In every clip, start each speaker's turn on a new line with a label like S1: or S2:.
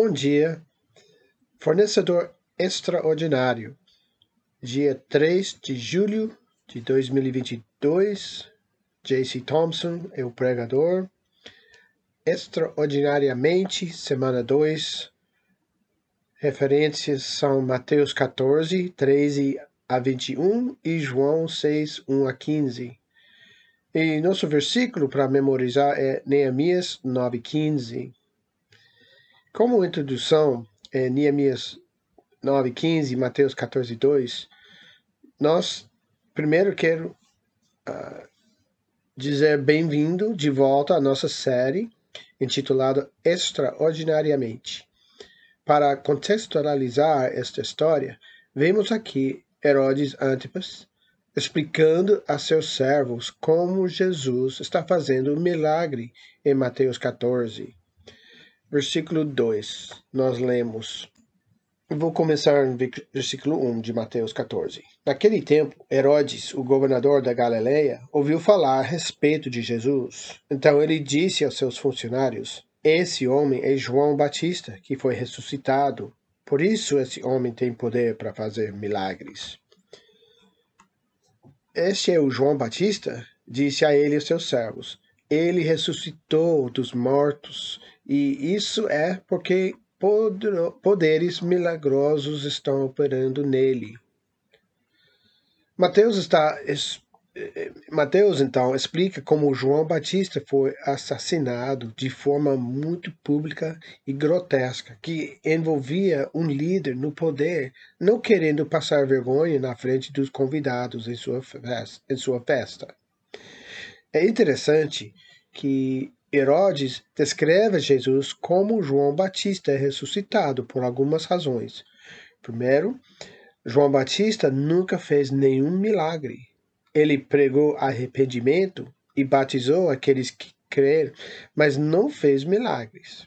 S1: Bom dia, fornecedor extraordinário, dia 3 de julho de 2022. JC Thompson é o pregador. Extraordinariamente, semana 2. Referências são Mateus 14, 13 a 21 e João 6, 1 a 15. E nosso versículo para memorizar é Neemias 9, 15. Como introdução, é, Neemias 9, 15, Mateus 14, 2, nós primeiro quero uh, dizer bem-vindo de volta à nossa série intitulada Extraordinariamente. Para contextualizar esta história, vemos aqui Herodes Antipas explicando a seus servos como Jesus está fazendo um milagre em Mateus 14. Versículo 2, nós lemos. Vou começar no versículo 1 de Mateus 14. Naquele tempo, Herodes, o governador da Galileia, ouviu falar a respeito de Jesus. Então ele disse aos seus funcionários: Esse homem é João Batista, que foi ressuscitado. Por isso esse homem tem poder para fazer milagres. Este é o João Batista, disse a ele os seus servos. Ele ressuscitou dos mortos e isso é porque poderes milagrosos estão operando nele. Mateus está eh, Mateus então explica como João Batista foi assassinado de forma muito pública e grotesca, que envolvia um líder no poder não querendo passar vergonha na frente dos convidados em sua festa. Em sua festa. É interessante que Herodes descreve Jesus como João Batista ressuscitado por algumas razões. Primeiro, João Batista nunca fez nenhum milagre. Ele pregou arrependimento e batizou aqueles que creram, mas não fez milagres.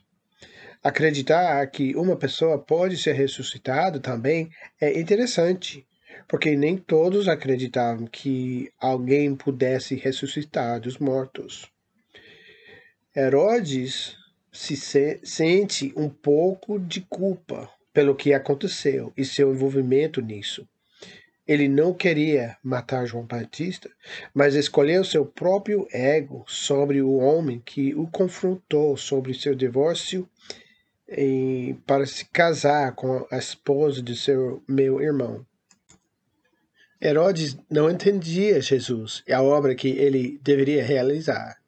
S1: Acreditar que uma pessoa pode ser ressuscitada também é interessante, porque nem todos acreditavam que alguém pudesse ressuscitar dos mortos. Herodes se sente um pouco de culpa pelo que aconteceu e seu envolvimento nisso. Ele não queria matar João Batista, mas escolheu seu próprio ego sobre o homem que o confrontou sobre seu divórcio e para se casar com a esposa de seu meu irmão. Herodes não entendia Jesus e a obra que ele deveria realizar.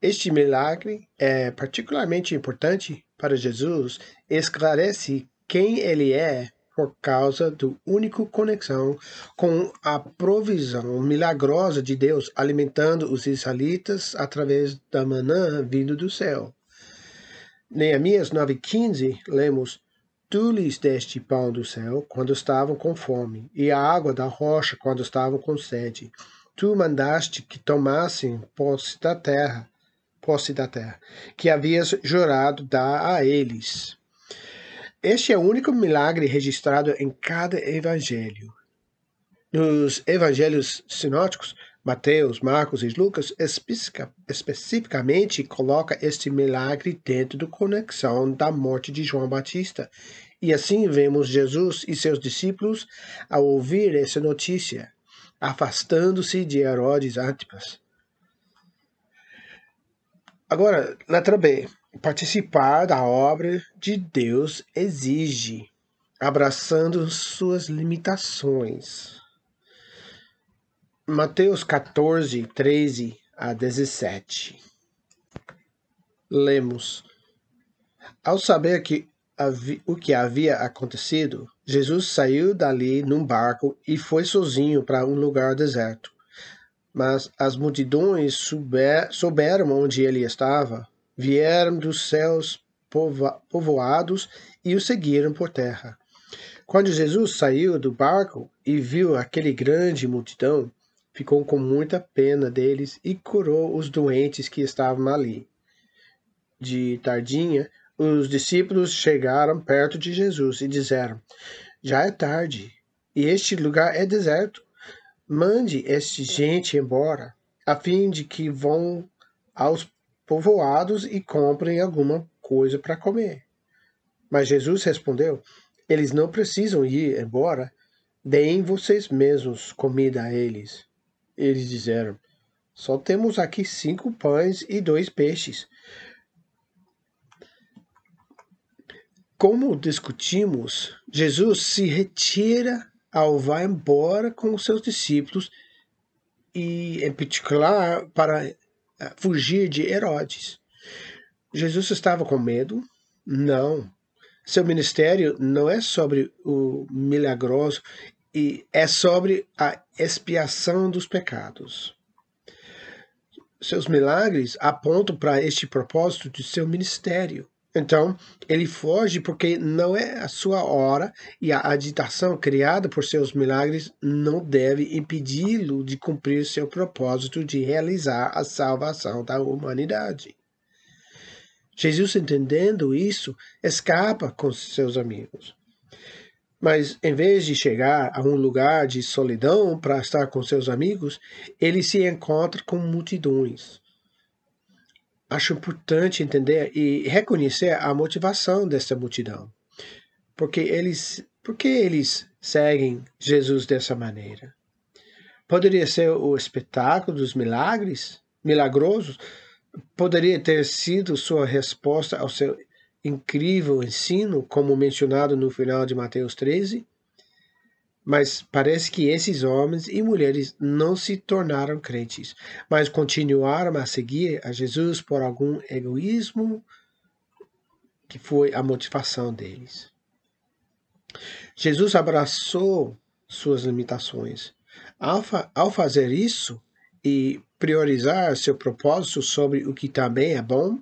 S1: Este milagre é particularmente importante para Jesus, esclarece quem ele é por causa do único conexão com a provisão milagrosa de Deus alimentando os israelitas através da manã vindo do céu. Neemias 9:15 lemos: Tu lhes deste pão do céu quando estavam com fome, e a água da rocha quando estavam com sede. Tu mandaste que tomassem posse da terra posse da terra, que havias jurado dar a eles. Este é o único milagre registrado em cada evangelho. Nos evangelhos sinóticos, Mateus, Marcos e Lucas especificamente coloca este milagre dentro da conexão da morte de João Batista. E assim vemos Jesus e seus discípulos ao ouvir essa notícia, afastando-se de Herodes Antipas. Agora, letra B. Participar da obra de Deus exige, abraçando suas limitações. Mateus 14, 13 a 17. Lemos. Ao saber que o que havia acontecido, Jesus saiu dali num barco e foi sozinho para um lugar deserto. Mas as multidões souber, souberam onde ele estava, vieram dos céus povoados e o seguiram por terra. Quando Jesus saiu do barco e viu aquele grande multidão, ficou com muita pena deles e curou os doentes que estavam ali. De tardinha, os discípulos chegaram perto de Jesus e disseram: Já é tarde, e este lugar é deserto. Mande esta gente embora, a fim de que vão aos povoados e comprem alguma coisa para comer. Mas Jesus respondeu: Eles não precisam ir embora, deem vocês mesmos comida a eles. Eles disseram: Só temos aqui cinco pães e dois peixes. Como discutimos, Jesus se retira ao vai embora com os seus discípulos e, em particular, para eh, fugir de Herodes. Jesus estava com medo? Não. Seu ministério não é sobre o milagroso e é sobre a expiação dos pecados. Seus milagres apontam para este propósito de seu ministério. Então, ele foge porque não é a sua hora e a agitação criada por seus milagres não deve impedi-lo de cumprir seu propósito de realizar a salvação da humanidade. Jesus, entendendo isso, escapa com seus amigos. Mas, em vez de chegar a um lugar de solidão para estar com seus amigos, ele se encontra com multidões acho importante entender e reconhecer a motivação dessa multidão. Porque eles, porque eles seguem Jesus dessa maneira? Poderia ser o espetáculo dos milagres, milagrosos? Poderia ter sido sua resposta ao seu incrível ensino, como mencionado no final de Mateus 13? Mas parece que esses homens e mulheres não se tornaram crentes, mas continuaram a seguir a Jesus por algum egoísmo que foi a motivação deles. Jesus abraçou suas limitações. Ao, fa ao fazer isso e priorizar seu propósito sobre o que também é bom,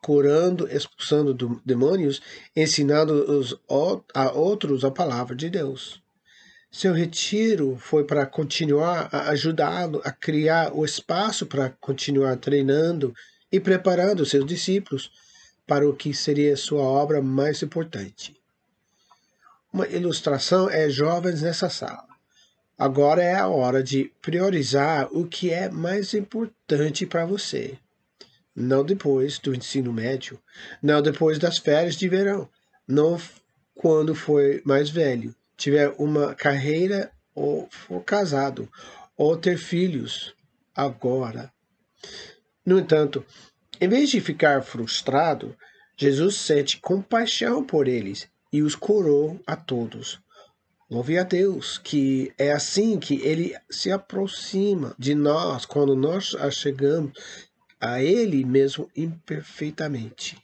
S1: curando, expulsando demônios, ensinando os, a outros a palavra de Deus. Seu retiro foi para continuar a ajudá-lo a criar o espaço para continuar treinando e preparando seus discípulos para o que seria sua obra mais importante. Uma ilustração é jovens nessa sala. Agora é a hora de priorizar o que é mais importante para você. Não depois do ensino médio, não depois das férias de verão, não quando for mais velho, tiver uma carreira ou for casado ou ter filhos agora. No entanto, em vez de ficar frustrado, Jesus sente compaixão por eles e os curou a todos. Louve a Deus que é assim que ele se aproxima de nós quando nós chegamos a ele mesmo imperfeitamente.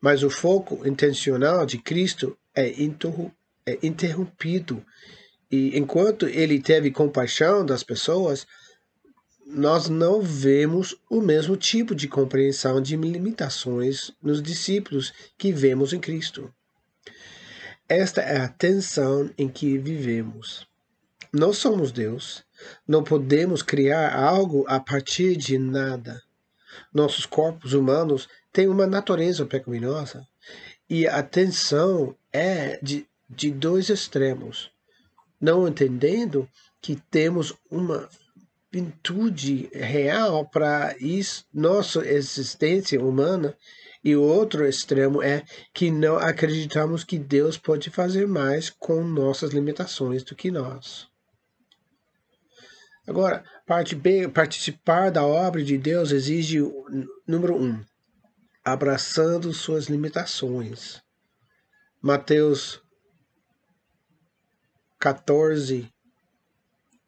S1: Mas o foco intencional de Cristo é interrompido é, interrompido. E enquanto ele teve compaixão das pessoas, nós não vemos o mesmo tipo de compreensão de limitações nos discípulos que vemos em Cristo. Esta é a tensão em que vivemos. Não somos Deus. Não podemos criar algo a partir de nada. Nossos corpos humanos têm uma natureza pecaminosa e a tensão é de de dois extremos, não entendendo que temos uma virtude real para nossa existência humana e o outro extremo é que não acreditamos que Deus pode fazer mais com nossas limitações do que nós. Agora, parte B, participar da obra de Deus exige, número um, abraçando suas limitações. Mateus 14,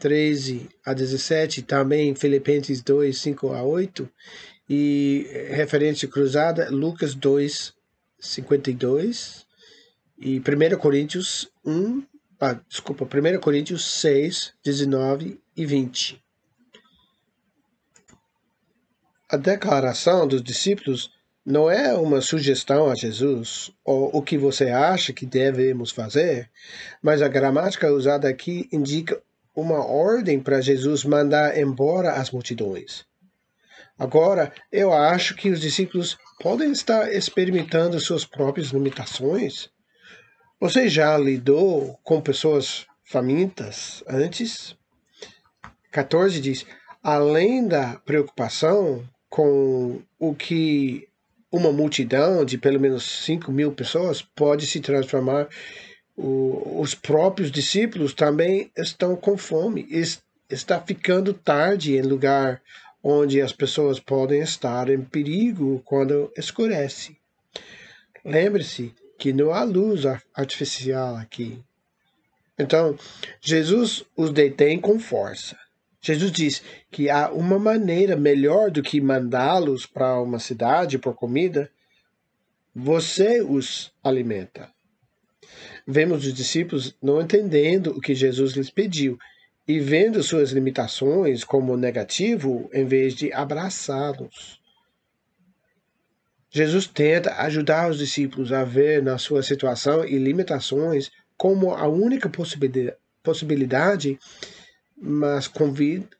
S1: 13 a 17, também Filipenses 2, 5 a 8, e referência cruzada, Lucas 2, 52, e 1 Coríntios 1, ah, desculpa, 1 Coríntios 6, 19 e 20. A declaração dos discípulos não é uma sugestão a Jesus ou o que você acha que devemos fazer, mas a gramática usada aqui indica uma ordem para Jesus mandar embora as multidões. Agora, eu acho que os discípulos podem estar experimentando suas próprias limitações. Você já lidou com pessoas famintas antes? 14 diz: além da preocupação com o que uma multidão de pelo menos 5 mil pessoas pode se transformar. O, os próprios discípulos também estão com fome. Está ficando tarde em lugar onde as pessoas podem estar em perigo quando escurece. Lembre-se que não há luz artificial aqui. Então, Jesus os detém com força. Jesus diz que há uma maneira melhor do que mandá-los para uma cidade por comida. Você os alimenta. Vemos os discípulos não entendendo o que Jesus lhes pediu e vendo suas limitações como negativo em vez de abraçá-los. Jesus tenta ajudar os discípulos a ver na sua situação e limitações como a única possibilidade mas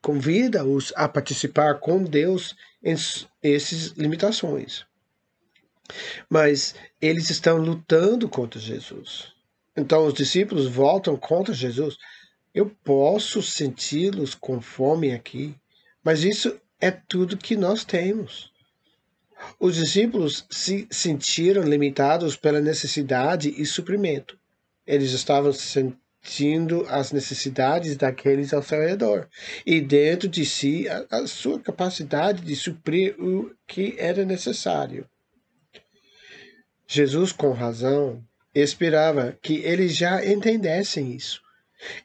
S1: convida-os a participar com Deus em essas limitações. Mas eles estão lutando contra Jesus. Então os discípulos voltam contra Jesus. Eu posso senti-los com fome aqui, mas isso é tudo que nós temos. Os discípulos se sentiram limitados pela necessidade e suprimento. Eles estavam sentindo as necessidades daqueles ao seu redor e dentro de si a, a sua capacidade de suprir o que era necessário. Jesus, com razão, esperava que eles já entendessem isso.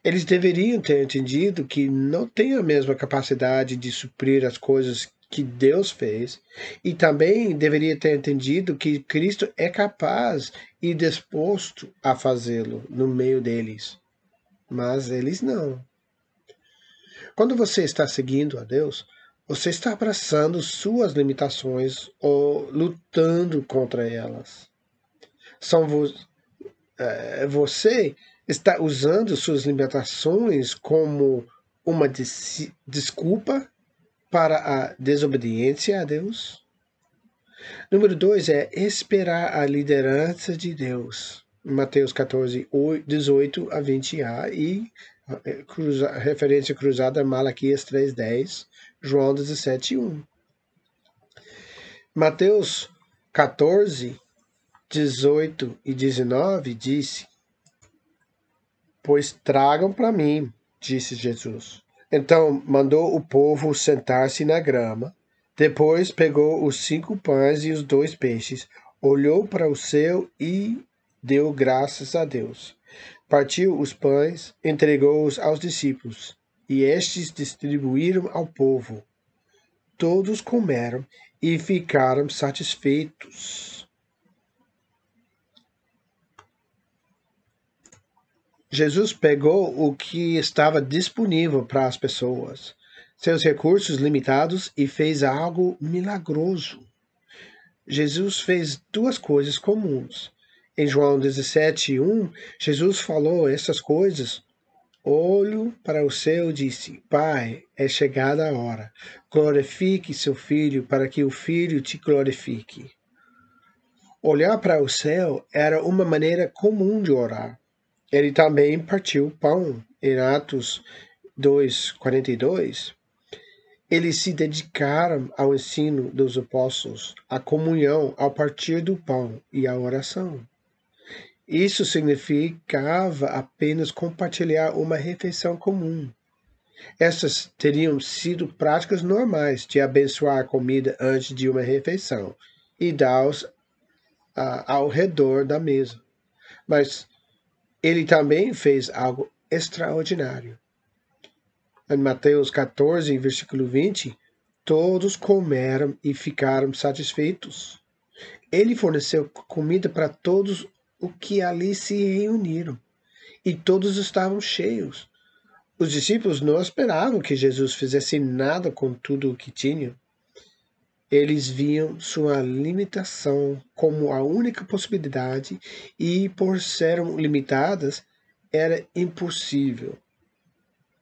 S1: Eles deveriam ter entendido que não têm a mesma capacidade de suprir as coisas que Deus fez, e também deveria ter entendido que Cristo é capaz e disposto a fazê-lo no meio deles mas eles não. Quando você está seguindo a Deus, você está abraçando suas limitações ou lutando contra elas. São vo é, você está usando suas limitações como uma des desculpa para a desobediência a Deus? Número dois é esperar a liderança de Deus. Mateus 14, 18 a 20a e eh, cruza, referência cruzada Malaquias 3.10, João 17, 1. Mateus 14, 18 e 19 disse: Pois tragam para mim, disse Jesus. Então mandou o povo sentar-se na grama. Depois pegou os cinco pães e os dois peixes, olhou para o céu e deu graças a Deus. Partiu os pães, entregou-os aos discípulos, e estes distribuíram ao povo. Todos comeram e ficaram satisfeitos. Jesus pegou o que estava disponível para as pessoas, seus recursos limitados, e fez algo milagroso. Jesus fez duas coisas comuns. Em João 17, 1, Jesus falou essas coisas. Olho para o céu disse: Pai, é chegada a hora. Glorifique seu filho, para que o filho te glorifique. Olhar para o céu era uma maneira comum de orar. Ele também partiu pão, em Atos 2:42. Eles se dedicaram ao ensino dos apóstolos, à comunhão ao partir do pão e à oração. Isso significava apenas compartilhar uma refeição comum. Essas teriam sido práticas normais de abençoar a comida antes de uma refeição e dar-os ao redor da mesa. Mas ele também fez algo extraordinário. Em Mateus 14, versículo 20, todos comeram e ficaram satisfeitos. Ele forneceu comida para todos o que ali se reuniram, e todos estavam cheios. Os discípulos não esperavam que Jesus fizesse nada com tudo o que tinham. Eles viam sua limitação como a única possibilidade e, por serem limitadas, era impossível.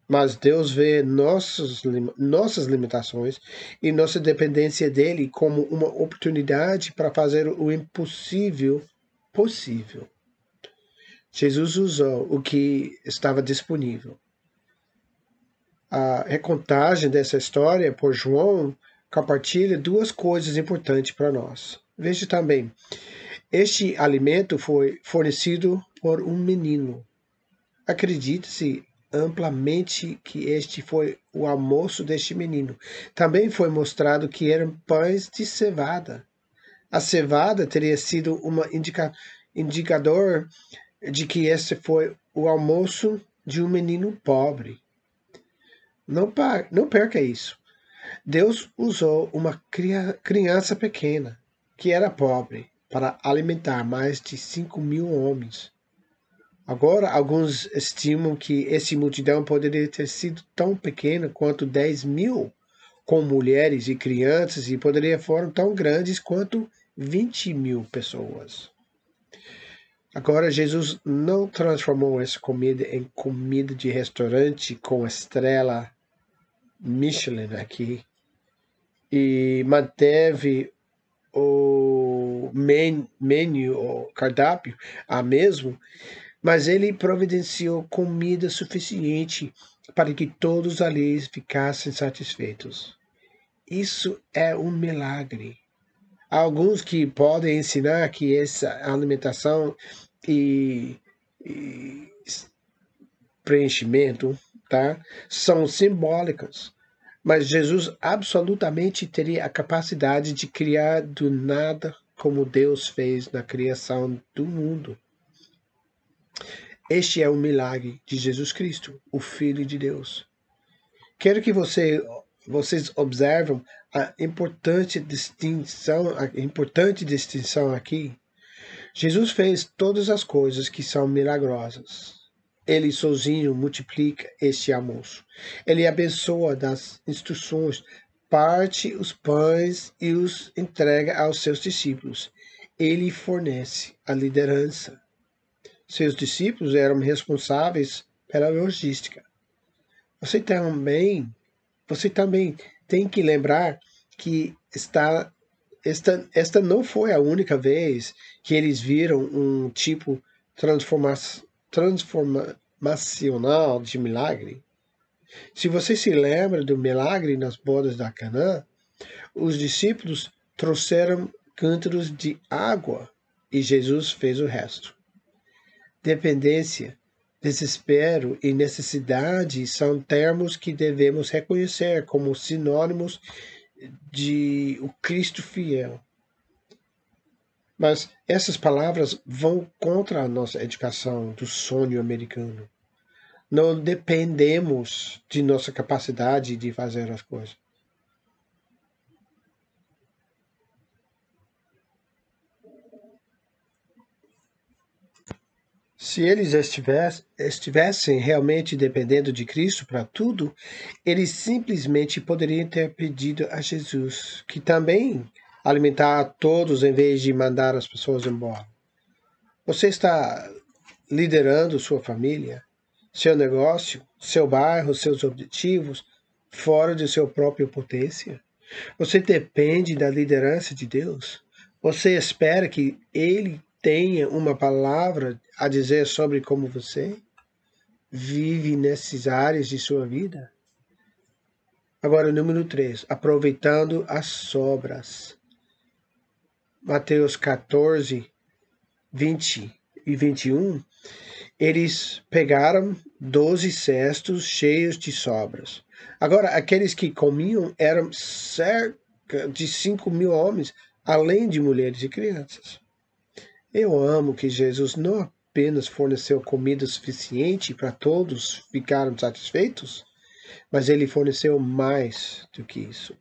S1: Mas Deus vê nossas, nossas limitações e nossa dependência dele como uma oportunidade para fazer o impossível possível. Jesus usou o que estava disponível. A recontagem dessa história por João compartilha duas coisas importantes para nós. Veja também, este alimento foi fornecido por um menino. Acredite-se amplamente que este foi o almoço deste menino. Também foi mostrado que eram pães de cevada. A cevada teria sido um indica, indicador de que este foi o almoço de um menino pobre. Não, não perca isso. Deus usou uma criança pequena, que era pobre, para alimentar mais de 5 mil homens. Agora, alguns estimam que essa multidão poderia ter sido tão pequena quanto 10 mil, com mulheres e crianças, e poderia foram tão grandes quanto 20 mil pessoas. Agora, Jesus não transformou essa comida em comida de restaurante com estrela Michelin aqui e manteve o menu, o cardápio, a mesmo, mas ele providenciou comida suficiente para que todos ali ficassem satisfeitos. Isso é um milagre. Alguns que podem ensinar que essa alimentação e, e preenchimento tá, são simbólicas mas Jesus absolutamente teria a capacidade de criar do nada como Deus fez na criação do mundo. Este é o milagre de Jesus Cristo, o Filho de Deus. Quero que você, vocês observam a importante distinção, a importante distinção aqui. Jesus fez todas as coisas que são milagrosas ele sozinho multiplica este almoço. Ele abençoa das instruções, parte os pães e os entrega aos seus discípulos. Ele fornece a liderança. Seus discípulos eram responsáveis pela logística. Você também, você também tem que lembrar que está esta, esta não foi a única vez que eles viram um tipo transformação transformacional de milagre. Se você se lembra do milagre nas bodas da Canaã, os discípulos trouxeram cântaros de água e Jesus fez o resto. Dependência, desespero e necessidade são termos que devemos reconhecer como sinônimos de o Cristo fiel. Mas essas palavras vão contra a nossa educação do sonho americano. Não dependemos de nossa capacidade de fazer as coisas. Se eles estivessem realmente dependendo de Cristo para tudo, eles simplesmente poderiam ter pedido a Jesus, que também alimentar a todos em vez de mandar as pessoas embora. Você está liderando sua família, seu negócio, seu bairro, seus objetivos fora de sua própria potência? Você depende da liderança de Deus? Você espera que Ele tenha uma palavra a dizer sobre como você vive nessas áreas de sua vida? Agora, número 3, aproveitando as sobras. Mateus 14, 20 e 21, eles pegaram doze cestos cheios de sobras. Agora, aqueles que comiam eram cerca de cinco mil homens, além de mulheres e crianças. Eu amo que Jesus não apenas forneceu comida suficiente para todos ficarem satisfeitos, mas ele forneceu mais do que isso.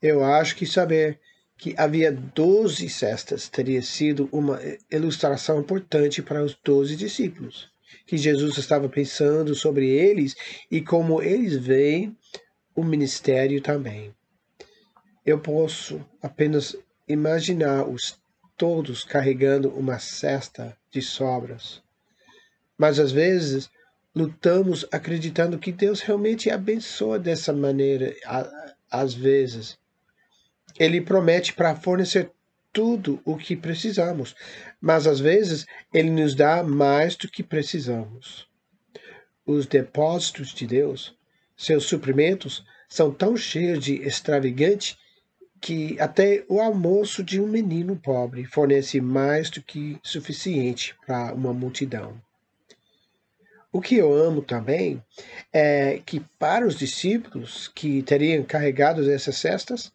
S1: Eu acho que saber que havia doze cestas teria sido uma ilustração importante para os doze discípulos, que Jesus estava pensando sobre eles e como eles veem o ministério também. Eu posso apenas imaginar os todos carregando uma cesta de sobras. Mas às vezes lutamos acreditando que Deus realmente abençoa dessa maneira, às vezes ele promete para fornecer tudo o que precisamos, mas às vezes ele nos dá mais do que precisamos. Os depósitos de Deus, seus suprimentos, são tão cheios de extravagante que até o almoço de um menino pobre fornece mais do que suficiente para uma multidão. O que eu amo também é que para os discípulos que teriam carregado essas cestas,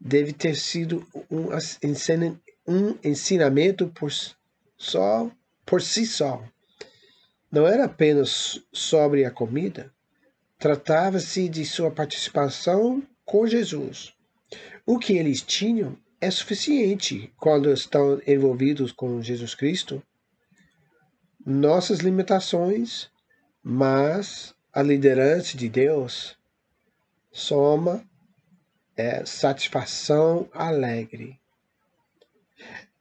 S1: deve ter sido um, ensinamento por, só, por si só. Não era apenas sobre a comida, tratava-se de sua participação com Jesus. O que eles tinham é suficiente quando estão envolvidos com Jesus Cristo. Nossas limitações, mas a liderança de Deus soma é satisfação alegre.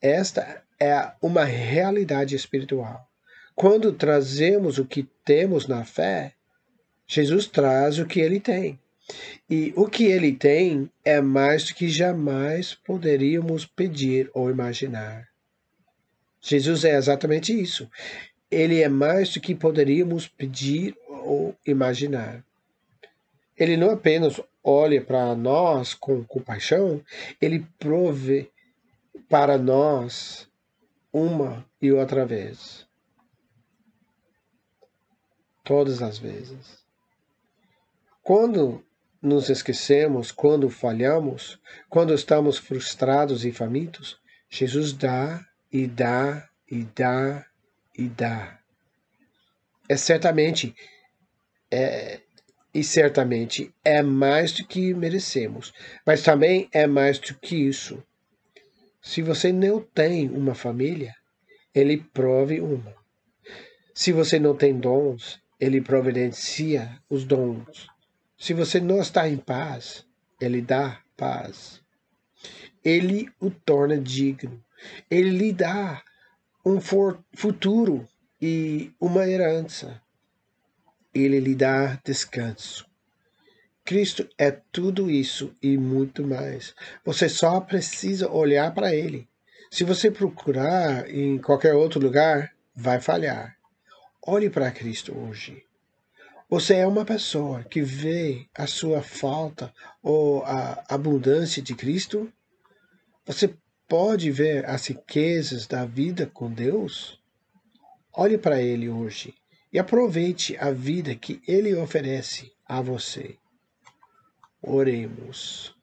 S1: Esta é uma realidade espiritual. Quando trazemos o que temos na fé, Jesus traz o que ele tem. E o que ele tem é mais do que jamais poderíamos pedir ou imaginar. Jesus é exatamente isso. Ele é mais do que poderíamos pedir ou imaginar. Ele não apenas olha para nós com compaixão, ele prove para nós uma e outra vez. Todas as vezes. Quando nos esquecemos, quando falhamos, quando estamos frustrados e famintos, Jesus dá e dá e dá e dá. É certamente é, e certamente é mais do que merecemos, mas também é mais do que isso. Se você não tem uma família, ele prove uma. Se você não tem dons, ele providencia os dons. Se você não está em paz, ele dá paz. Ele o torna digno. Ele lhe dá um futuro e uma herança ele lhe dá descanso. Cristo é tudo isso e muito mais. Você só precisa olhar para ele. Se você procurar em qualquer outro lugar, vai falhar. Olhe para Cristo hoje. Você é uma pessoa que vê a sua falta ou a abundância de Cristo? Você pode ver as riquezas da vida com Deus? Olhe para Ele hoje e aproveite a vida que Ele oferece a você. Oremos.